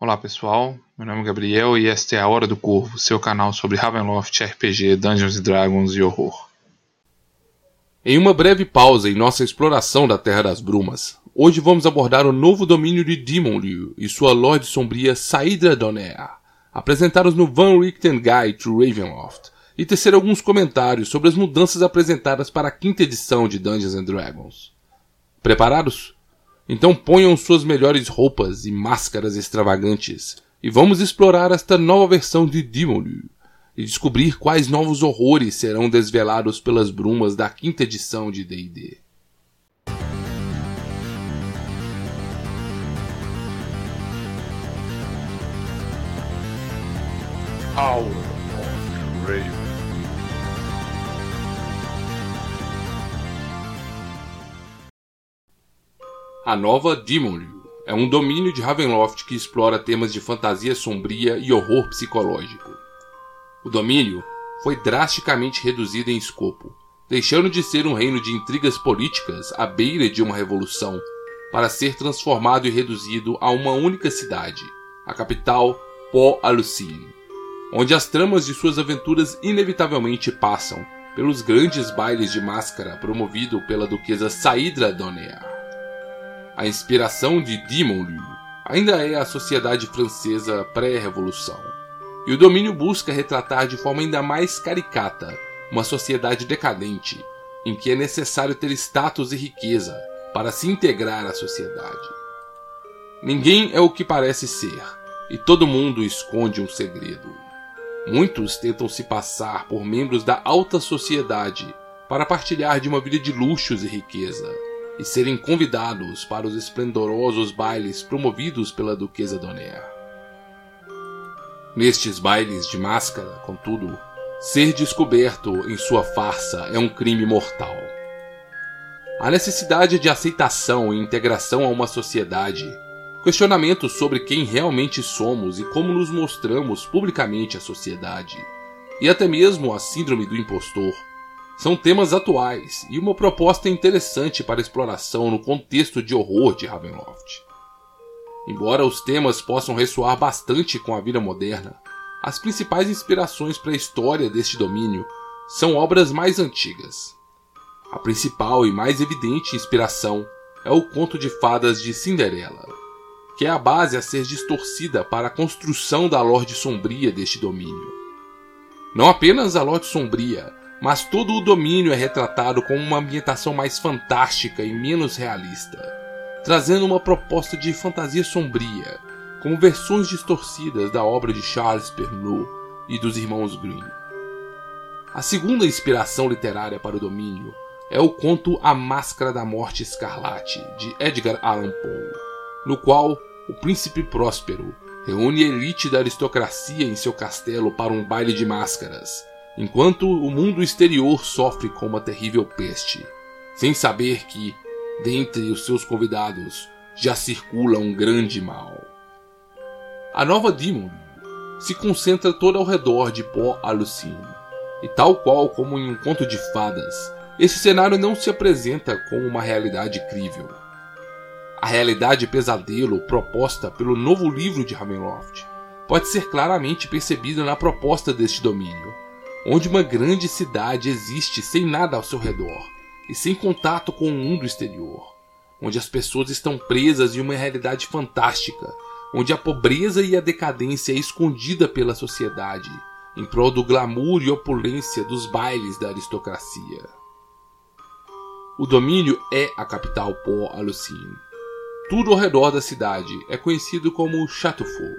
Olá pessoal, meu nome é Gabriel e esta é a Hora do Corvo, seu canal sobre Ravenloft, RPG, Dungeons Dragons e horror. Em uma breve pausa em nossa exploração da Terra das Brumas, hoje vamos abordar o novo domínio de Demonliu e sua Lorde Sombria Saidra Donair, apresentar-nos no Van Richten Guide to Ravenloft e tecer alguns comentários sobre as mudanças apresentadas para a quinta edição de Dungeons Dragons. Preparados? Então ponham suas melhores roupas e máscaras extravagantes e vamos explorar esta nova versão de Demonu e descobrir quais novos horrores serão desvelados pelas brumas da quinta edição de D&D. Of Raven. A nova Demonry é um domínio de Ravenloft que explora temas de fantasia sombria e horror psicológico. O domínio foi drasticamente reduzido em escopo, deixando de ser um reino de intrigas políticas à beira de uma revolução, para ser transformado e reduzido a uma única cidade, a capital Port Alucine, onde as tramas de suas aventuras inevitavelmente passam pelos grandes bailes de máscara promovido pela duquesa Saidra Donaire. A inspiração de Demonlieu ainda é a sociedade francesa pré-revolução. E o domínio busca retratar de forma ainda mais caricata uma sociedade decadente, em que é necessário ter status e riqueza para se integrar à sociedade. Ninguém é o que parece ser, e todo mundo esconde um segredo. Muitos tentam se passar por membros da alta sociedade para partilhar de uma vida de luxos e riqueza e serem convidados para os esplendorosos bailes promovidos pela Duquesa Donaire. Nestes bailes de máscara, contudo, ser descoberto em sua farsa é um crime mortal. A necessidade de aceitação e integração a uma sociedade, questionamentos sobre quem realmente somos e como nos mostramos publicamente à sociedade, e até mesmo a síndrome do impostor, são temas atuais e uma proposta interessante para exploração no contexto de horror de Ravenloft. Embora os temas possam ressoar bastante com a vida moderna, as principais inspirações para a história deste domínio são obras mais antigas. A principal e mais evidente inspiração é o conto de fadas de Cinderela, que é a base a ser distorcida para a construção da Lorde Sombria deste domínio. Não apenas a Lorde Sombria, mas todo o domínio é retratado com uma ambientação mais fantástica e menos realista, trazendo uma proposta de fantasia sombria, como versões distorcidas da obra de Charles Perrault e dos irmãos Grimm. A segunda inspiração literária para o domínio é o conto A Máscara da Morte Escarlate, de Edgar Allan Poe, no qual o príncipe próspero reúne a elite da aristocracia em seu castelo para um baile de máscaras, enquanto o mundo exterior sofre com uma terrível peste, sem saber que, dentre os seus convidados, já circula um grande mal. A nova Demon se concentra toda ao redor de Pó Alucine, e tal qual como em um conto de fadas, esse cenário não se apresenta como uma realidade crível. A realidade pesadelo proposta pelo novo livro de Ravenloft pode ser claramente percebida na proposta deste domínio, onde uma grande cidade existe sem nada ao seu redor e sem contato com o mundo exterior, onde as pessoas estão presas em uma realidade fantástica, onde a pobreza e a decadência é escondida pela sociedade em prol do glamour e opulência dos bailes da aristocracia. O domínio é a capital Port Alucine. Tudo ao redor da cidade é conhecido como Chateaufour,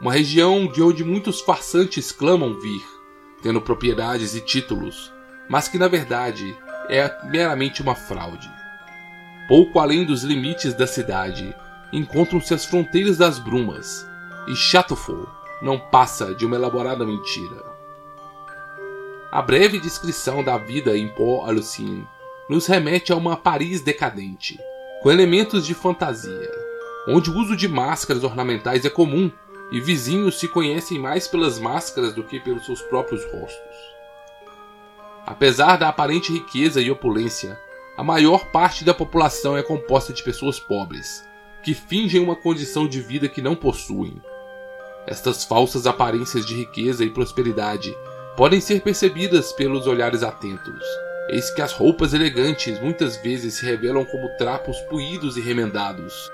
uma região de onde muitos farsantes clamam vir tendo propriedades e títulos, mas que na verdade é meramente uma fraude. Pouco além dos limites da cidade encontram-se as fronteiras das brumas, e Chateaufour não passa de uma elaborada mentira. A breve descrição da vida em Port Alucine nos remete a uma Paris decadente, com elementos de fantasia, onde o uso de máscaras ornamentais é comum e vizinhos se conhecem mais pelas máscaras do que pelos seus próprios rostos. Apesar da aparente riqueza e opulência, a maior parte da população é composta de pessoas pobres, que fingem uma condição de vida que não possuem, Estas falsas aparências de riqueza e prosperidade podem ser percebidas pelos olhares atentos. Eis que as roupas elegantes muitas vezes se revelam como trapos puídos e remendados.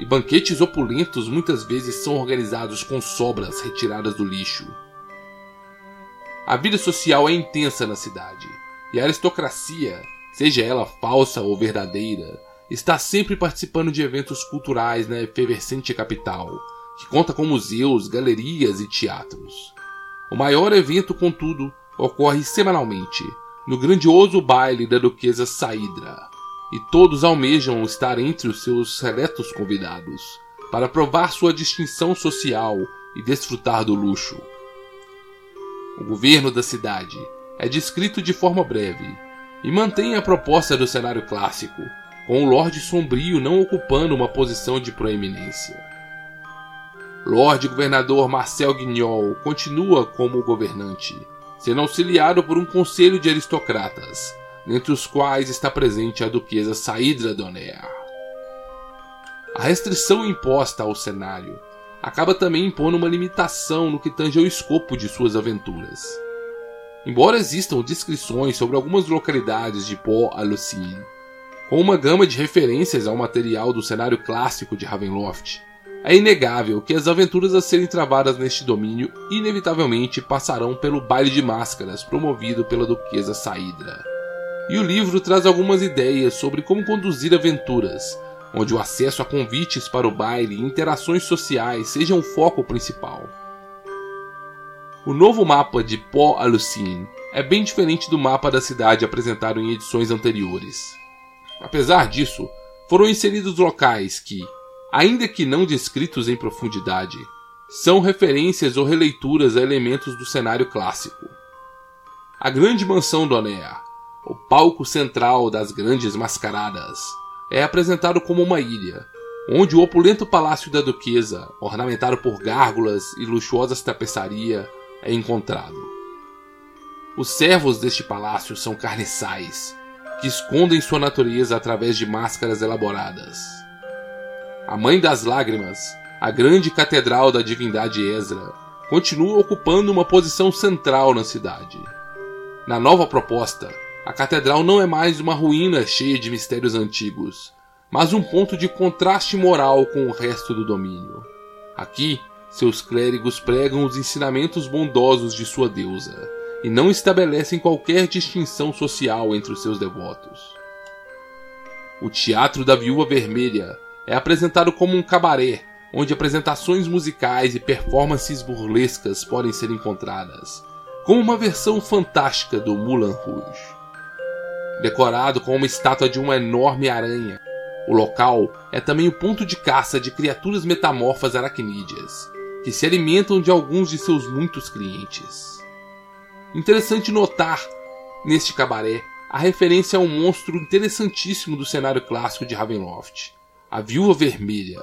E banquetes opulentos muitas vezes são organizados com sobras retiradas do lixo. A vida social é intensa na cidade, e a aristocracia, seja ela falsa ou verdadeira, está sempre participando de eventos culturais na efervescente capital, que conta com museus, galerias e teatros. O maior evento, contudo, ocorre semanalmente, no grandioso baile da duquesa Saidra, e todos almejam estar entre os seus seletos convidados, para provar sua distinção social e desfrutar do luxo. O governo da cidade é descrito de forma breve e mantém a proposta do cenário clássico, com o Lorde Sombrio não ocupando uma posição de proeminência. Lorde Governador Marcel Guignol continua como governante, sendo auxiliado por um conselho de aristocratas, dentre os quais está presente a duquesa Saidra Donaire. A restrição imposta ao cenário acaba também impondo uma limitação no que tange ao escopo de suas aventuras. Embora existam descrições sobre algumas localidades de Port-à-Lucine, com uma gama de referências ao material do cenário clássico de Ravenloft, é inegável que as aventuras a serem travadas neste domínio inevitavelmente passarão pelo baile de máscaras promovido pela duquesa Saidra. E o livro traz algumas ideias sobre como conduzir aventuras, onde o acesso a convites para o baile e interações sociais sejam o foco principal. O novo mapa de Port-à-Lucine é bem diferente do mapa da cidade apresentado em edições anteriores. Apesar disso, foram inseridos locais que, ainda que não descritos em profundidade, são referências ou releituras a elementos do cenário clássico. A grande mansão do Anéa, o palco central das grandes mascaradas, é apresentado como uma ilha, onde o opulento palácio da duquesa, ornamentado por gárgulas e luxuosas tapeçaria, é encontrado. Os servos deste palácio são carniçais, que escondem sua natureza através de máscaras elaboradas. A Mãe das Lágrimas, a grande catedral da divindade Ezra, continua ocupando uma posição central na cidade. Na nova proposta, a catedral não é mais uma ruína cheia de mistérios antigos, mas um ponto de contraste moral com o resto do domínio. Aqui, seus clérigos pregam os ensinamentos bondosos de sua deusa e não estabelecem qualquer distinção social entre os seus devotos. O Teatro da Viúva Vermelha é apresentado como um cabaré, onde apresentações musicais e performances burlescas podem ser encontradas, como uma versão fantástica do Moulin Rouge. Decorado com uma estátua de uma enorme aranha, o local é também o ponto de caça de criaturas metamorfas aracnídeas, que se alimentam de alguns de seus muitos clientes. Interessante notar, neste cabaré, a referência a um monstro interessantíssimo do cenário clássico de Ravenloft, a Viúva Vermelha,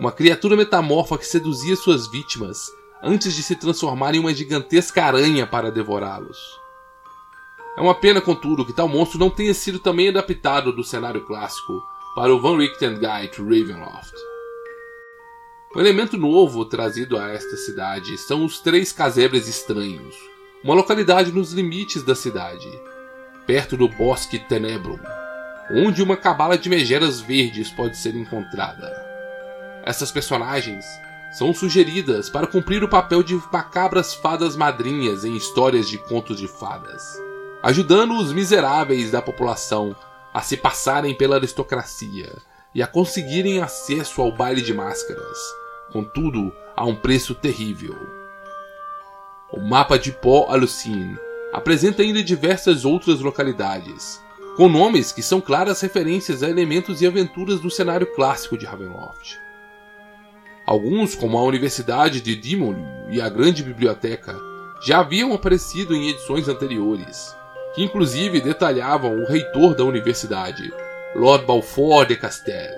uma criatura metamorfa que seduzia suas vítimas antes de se transformar em uma gigantesca aranha para devorá-los. É uma pena, contudo, que tal monstro não tenha sido também adaptado do cenário clássico para o Van Richten Guide to Ravenloft. Um elemento novo trazido a esta cidade são os três casebres estranhos, uma localidade nos limites da cidade, perto do Bosque Tenebrum, onde uma cabala de megeras verdes pode ser encontrada. Essas personagens são sugeridas para cumprir o papel de macabras fadas madrinhas em histórias de contos de fadas, ajudando os miseráveis da população a se passarem pela aristocracia e a conseguirem acesso ao baile de máscaras, contudo a um preço terrível. O mapa de Pó Alucine apresenta ainda diversas outras localidades, com nomes que são claras referências a elementos e aventuras do cenário clássico de Ravenloft. Alguns, como a Universidade de Dimonu e a Grande Biblioteca, já haviam aparecido em edições anteriores, que inclusive detalhavam o reitor da universidade, Lord Balfour de Castel,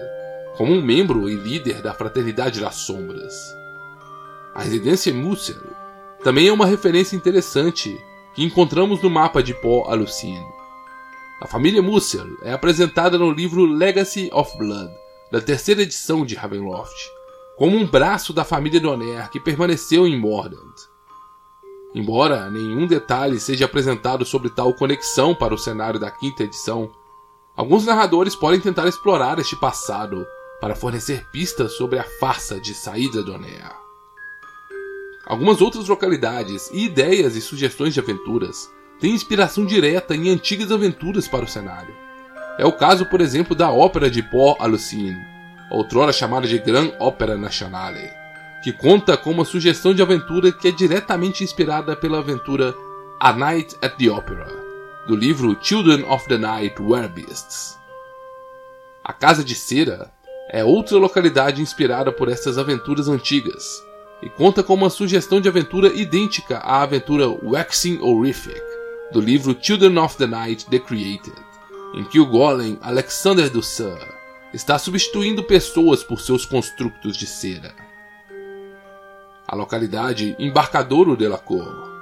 como um membro e líder da Fraternidade das Sombras. A residência Musser também é uma referência interessante que encontramos no mapa de Paul Alucine. A família Musser é apresentada no livro Legacy of Blood, da terceira edição de Ravenloft, como um braço da família Donaire que permaneceu em Mordant. Embora nenhum detalhe seja apresentado sobre tal conexão para o cenário da quinta edição, alguns narradores podem tentar explorar este passado para fornecer pistas sobre a farsa de saída Donaire. Algumas outras localidades e ideias e sugestões de aventuras têm inspiração direta em antigas aventuras para o cenário. É o caso, por exemplo, da ópera de Paul Alucine, outrora chamada de Grand Opera Nationale, que conta com uma sugestão de aventura que é diretamente inspirada pela aventura A Night at the Opera, do livro Children of the Night Beasts. A Casa de Cera é outra localidade inspirada por essas aventuras antigas, e conta com uma sugestão de aventura idêntica à aventura Waxing Horrific, do livro Children of the Night The Created, em que o golem Alexander Dussur está substituindo pessoas por seus construtos de cera a localidade Embarcadouro de la Cor.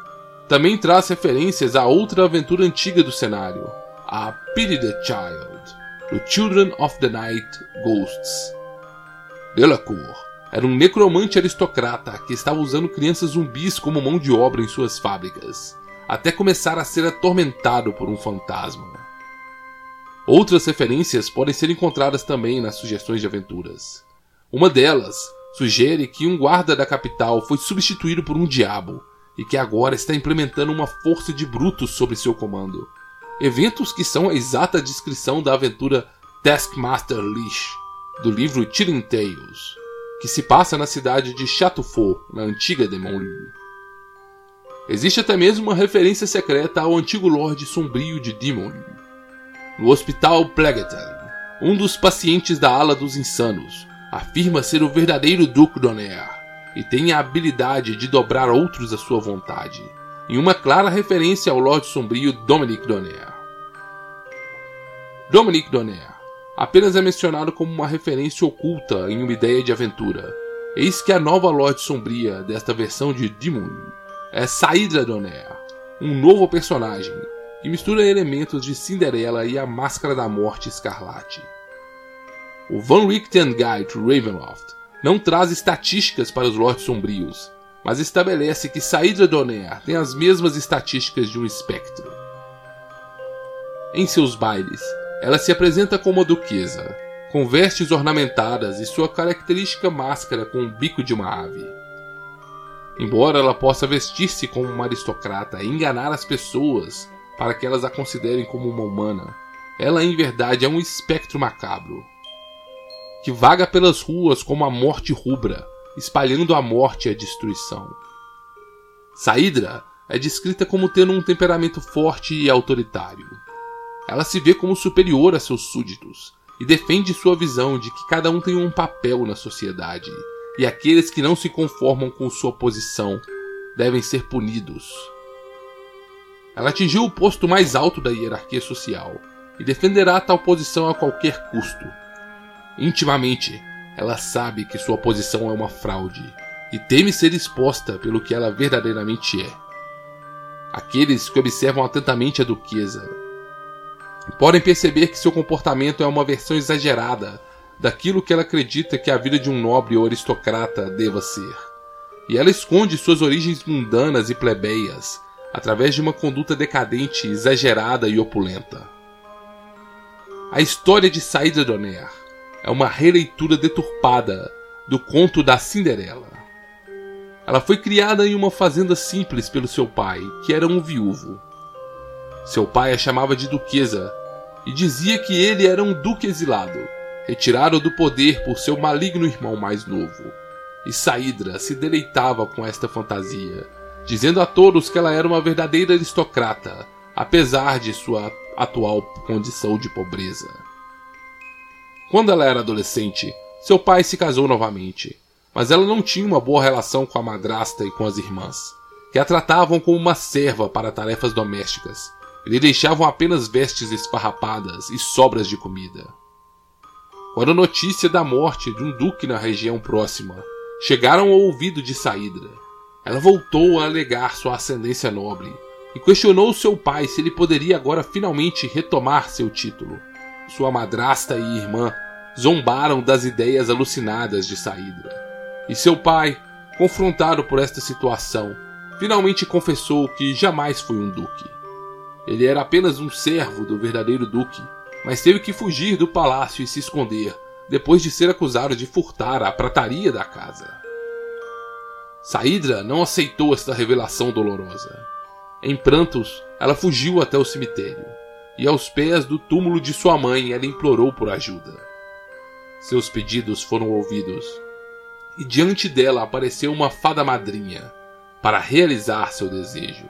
Também traz referências a outra aventura antiga do cenário, a Pity the Child, do Children of the Night Ghosts. Delacour era um necromante aristocrata que estava usando crianças zumbis como mão de obra em suas fábricas, até começar a ser atormentado por um fantasma. Outras referências podem ser encontradas também nas sugestões de aventuras. Uma delas sugere que um guarda da capital foi substituído por um diabo e que agora está implementando uma força de brutos sob seu comando. Eventos que são a exata descrição da aventura Taskmaster Leash, do livro Chilling Tales, que se passa na cidade de Chateaufour, na antiga Demonlieu. Existe até mesmo uma referência secreta ao antigo Lorde Sombrio de Demonlieu. No Hospital Plegeton, um dos pacientes da ala dos insanos, afirma ser o verdadeiro Duque Donaire e tem a habilidade de dobrar outros à sua vontade, em uma clara referência ao Lorde Sombrio Dominic Donaire. Dominic Donaire apenas é mencionado como uma referência oculta em uma ideia de aventura. Eis que a nova Lorde Sombria desta versão de Demon é Saidra Donaire, um novo personagem que mistura elementos de Cinderela e a Máscara da Morte Escarlate. O Van Richten Guide to Ravenloft não traz estatísticas para os Lords Sombrios, mas estabelece que Saidra Donaire tem as mesmas estatísticas de um espectro. Em seus bailes, ela se apresenta como uma duquesa, com vestes ornamentadas e sua característica máscara com o bico de uma ave. Embora ela possa vestir-se como uma aristocrata e enganar as pessoas para que elas a considerem como uma humana, ela em verdade é um espectro macabro, que vaga pelas ruas como a morte rubra, espalhando a morte e a destruição. Saidra é descrita como tendo um temperamento forte e autoritário. Ela se vê como superior a seus súditos e defende sua visão de que cada um tem um papel na sociedade e aqueles que não se conformam com sua posição devem ser punidos. Ela atingiu o posto mais alto da hierarquia social e defenderá tal posição a qualquer custo, Intimamente, ela sabe que sua posição é uma fraude e teme ser exposta pelo que ela verdadeiramente é. Aqueles que observam atentamente a duquesa podem perceber que seu comportamento é uma versão exagerada daquilo que ela acredita que a vida de um nobre ou aristocrata deva ser. E ela esconde suas origens mundanas e plebeias através de uma conduta decadente, exagerada e opulenta. A história de Saída Donaire é uma releitura deturpada do conto da Cinderela. Ela foi criada em uma fazenda simples pelo seu pai, que era um viúvo. Seu pai a chamava de duquesa e dizia que ele era um duque exilado, retirado do poder por seu maligno irmão mais novo. E Saídra se deleitava com esta fantasia, dizendo a todos que ela era uma verdadeira aristocrata, apesar de sua atual condição de pobreza. Quando ela era adolescente, seu pai se casou novamente, mas ela não tinha uma boa relação com a madrasta e com as irmãs, que a tratavam como uma serva para tarefas domésticas e lhe deixavam apenas vestes esfarrapadas e sobras de comida. Quando a notícia da morte de um duque na região próxima chegaram ao ouvido de Saídra, ela voltou a alegar sua ascendência nobre e questionou seu pai se ele poderia agora finalmente retomar seu título. Sua madrasta e irmã zombaram das ideias alucinadas de Saídra, E seu pai, confrontado por esta situação, finalmente confessou que jamais foi um duque. Ele era apenas um servo do verdadeiro duque, mas teve que fugir do palácio e se esconder depois de ser acusado de furtar a prataria da casa. Saídra não aceitou esta revelação dolorosa. Em prantos, ela fugiu até o cemitério, e aos pés do túmulo de sua mãe ela implorou por ajuda. Seus pedidos foram ouvidos, e diante dela apareceu uma fada madrinha para realizar seu desejo.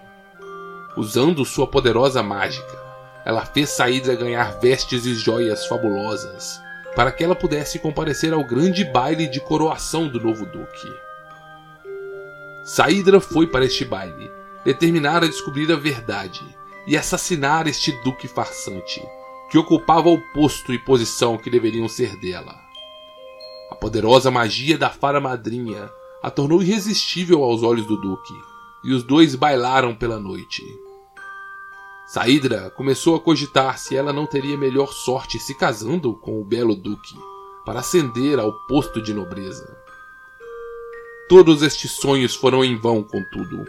Usando sua poderosa mágica, ela fez Saídra ganhar vestes e joias fabulosas para que ela pudesse comparecer ao grande baile de coroação do novo duque. Saídra foi para este baile, determinada a descobrir a verdade e assassinar este duque farsante, que ocupava o posto e posição que deveriam ser dela. A poderosa magia da fara madrinha a tornou irresistível aos olhos do duque, e os dois bailaram pela noite. Saídra começou a cogitar se ela não teria melhor sorte se casando com o belo duque, para ascender ao posto de nobreza. Todos estes sonhos foram em vão, contudo.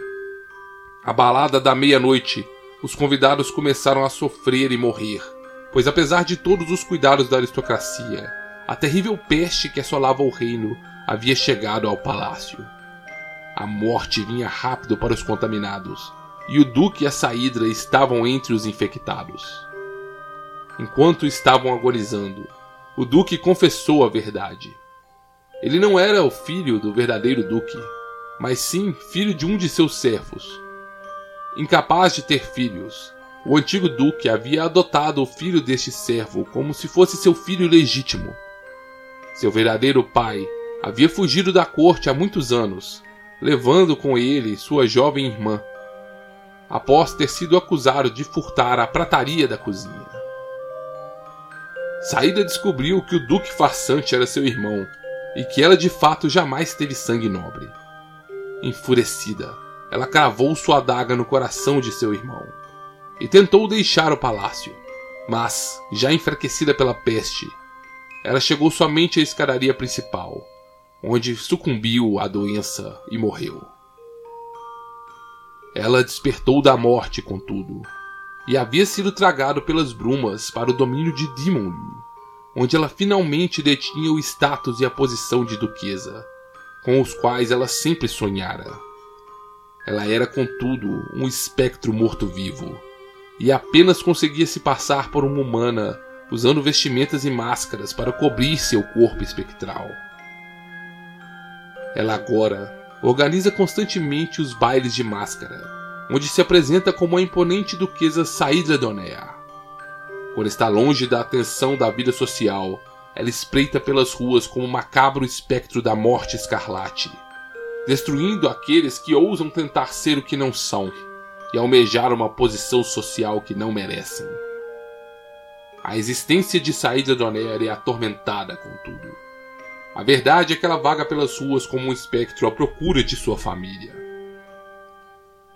A balada da meia-noite, os convidados começaram a sofrer e morrer, pois apesar de todos os cuidados da aristocracia, a terrível peste que assolava o reino havia chegado ao palácio. A morte vinha rápido para os contaminados, e o Duque e a Saídra estavam entre os infectados. Enquanto estavam agonizando, o Duque confessou a verdade. Ele não era o filho do verdadeiro Duque, mas sim filho de um de seus servos. Incapaz de ter filhos, o antigo Duque havia adotado o filho deste servo como se fosse seu filho legítimo. Seu verdadeiro pai havia fugido da corte há muitos anos, levando com ele sua jovem irmã, após ter sido acusado de furtar a prataria da cozinha. Saída descobriu que o Duque Farsante era seu irmão e que ela de fato jamais teve sangue nobre. Enfurecida, ela cravou sua adaga no coração de seu irmão e tentou deixar o palácio, mas, já enfraquecida pela peste, ela chegou somente à escadaria principal, onde sucumbiu à doença e morreu. Ela despertou da morte, contudo, e havia sido tragado pelas brumas para o domínio de Dimonli, onde ela finalmente detinha o status e a posição de duquesa, com os quais ela sempre sonhara. Ela era, contudo, um espectro morto-vivo, e apenas conseguia se passar por uma humana usando vestimentas e máscaras para cobrir seu corpo espectral. Ela agora organiza constantemente os bailes de máscara, onde se apresenta como a imponente duquesa Saída Donea. Quando está longe da atenção da vida social, ela espreita pelas ruas como um macabro espectro da morte escarlate, destruindo aqueles que ousam tentar ser o que não são e almejar uma posição social que não merecem. A existência de Saída Donera é atormentada, contudo. A verdade é que ela vaga pelas ruas como um espectro à procura de sua família.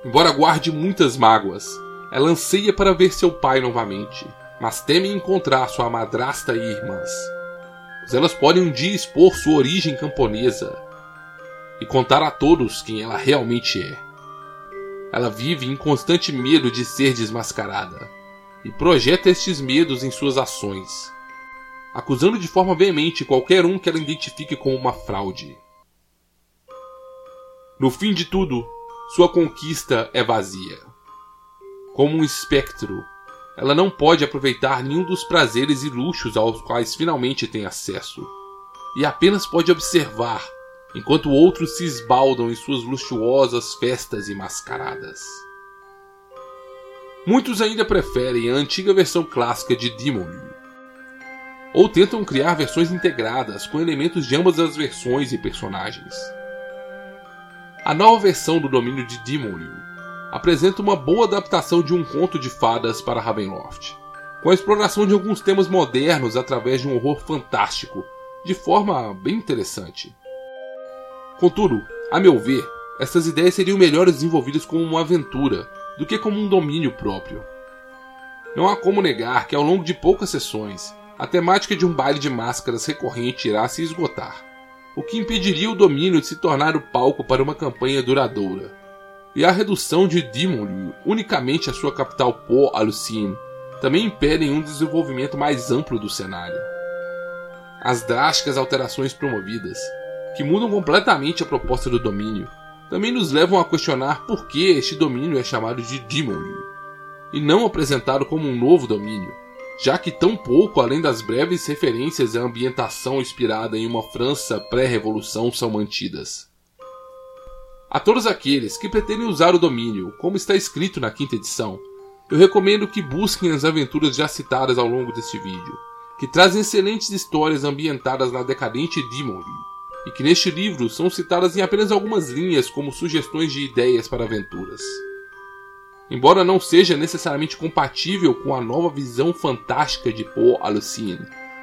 Embora guarde muitas mágoas, ela anseia para ver seu pai novamente, mas teme encontrar sua madrasta e irmãs, pois elas podem um dia expor sua origem camponesa e contar a todos quem ela realmente é. Ela vive em constante medo de ser desmascarada e projeta estes medos em suas ações, acusando de forma veemente qualquer um que ela identifique como uma fraude. No fim de tudo, sua conquista é vazia. Como um espectro, ela não pode aproveitar nenhum dos prazeres e luxos aos quais finalmente tem acesso, e apenas pode observar enquanto outros se esbaldam em suas luxuosas festas e mascaradas. Muitos ainda preferem a antiga versão clássica de Demon, ou tentam criar versões integradas com elementos de ambas as versões e personagens. A nova versão do domínio de Demonliu apresenta uma boa adaptação de um conto de fadas para Ravenloft, com a exploração de alguns temas modernos através de um horror fantástico, de forma bem interessante. Contudo, a meu ver, essas ideias seriam melhores desenvolvidas como uma aventura do que como um domínio próprio. Não há como negar que ao longo de poucas sessões, a temática de um baile de máscaras recorrente irá se esgotar. o que impediria o domínio de se tornar o palco para uma campanha duradoura. E a redução de Dimonlu unicamente à sua capital Po Alucine também impedem um desenvolvimento mais amplo do cenário. As drásticas alterações promovidas, que mudam completamente a proposta do domínio, também nos levam a questionar por que este domínio é chamado de Dimonlu, e não apresentado como um novo domínio, já que tão pouco além das breves referências à ambientação inspirada em uma França pré-revolução são mantidas. A todos aqueles que pretendem usar o domínio, como está escrito na quinta edição, eu recomendo que busquem as aventuras já citadas ao longo deste vídeo, que trazem excelentes histórias ambientadas na decadente Dimonry, e que neste livro são citadas em apenas algumas linhas como sugestões de ideias para aventuras. Embora não seja necessariamente compatível com a nova visão fantástica de Poe Alucine,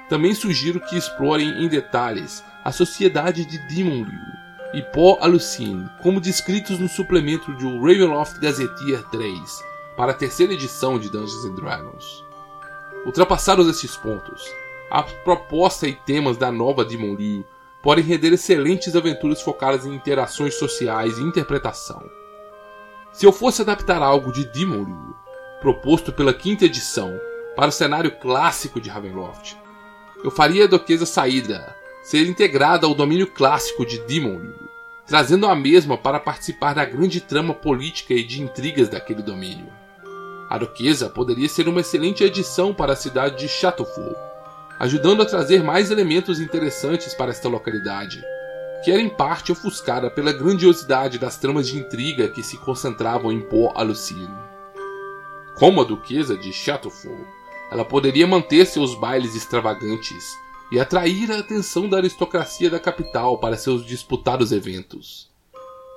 também sugiro que explorem em detalhes a sociedade de Demonlieu e Poe Alucine, como descritos no suplemento de Ravenloft Gazetteer 3 para a terceira edição de Dungeons Dragons. Ultrapassados estes pontos, a proposta e temas da nova Demonlieu podem render excelentes aventuras focadas em interações sociais e interpretação. Se eu fosse adaptar algo de Demon proposto pela quinta edição, para o cenário clássico de Ravenloft, eu faria a Duquesa Saída ser integrada ao domínio clássico de Demon trazendo a mesma para participar da grande trama política e de intrigas daquele domínio. A Duquesa poderia ser uma excelente adição para a cidade de Chateaufour, ajudando a trazer mais elementos interessantes para esta localidade, que era em parte ofuscada pela grandiosidade das tramas de intriga que se concentravam em Port Alucine. Como a duquesa de Chateaufour, ela poderia manter seus bailes extravagantes e atrair a atenção da aristocracia da capital para seus disputados eventos.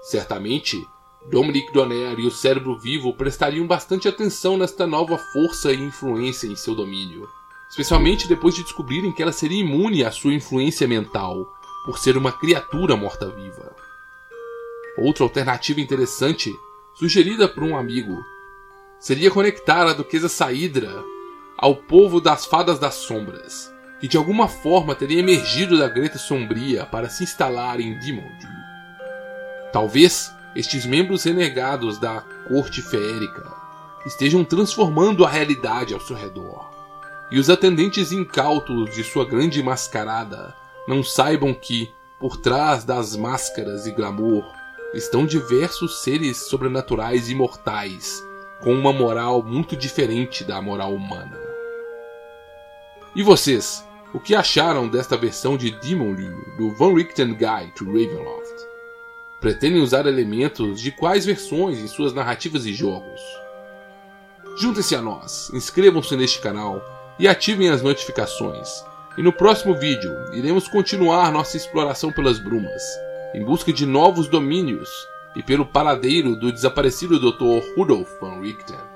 Certamente, Dominique Donner e o Cérebro Vivo prestariam bastante atenção nesta nova força e influência em seu domínio, especialmente depois de descobrirem que ela seria imune à sua influência mental por ser uma criatura morta-viva. Outra alternativa interessante, sugerida por um amigo, seria conectar a Duquesa Saídra ao povo das Fadas das Sombras, que de alguma forma teria emergido da Greta Sombria para se instalar em Dimond. Talvez estes membros renegados da corte feérica estejam transformando a realidade ao seu redor, e os atendentes incautos de sua grande mascarada não saibam que, por trás das máscaras e glamour, estão diversos seres sobrenaturais imortais, com uma moral muito diferente da moral humana. E vocês, o que acharam desta versão de Demonlieu do Van Richten Guide to Ravenloft? Pretendem usar elementos de quais versões em suas narrativas e jogos? Juntem-se a nós, inscrevam-se neste canal e ativem as notificações e no próximo vídeo, iremos continuar nossa exploração pelas brumas, em busca de novos domínios e pelo paradeiro do desaparecido Dr. Rudolf van Richten.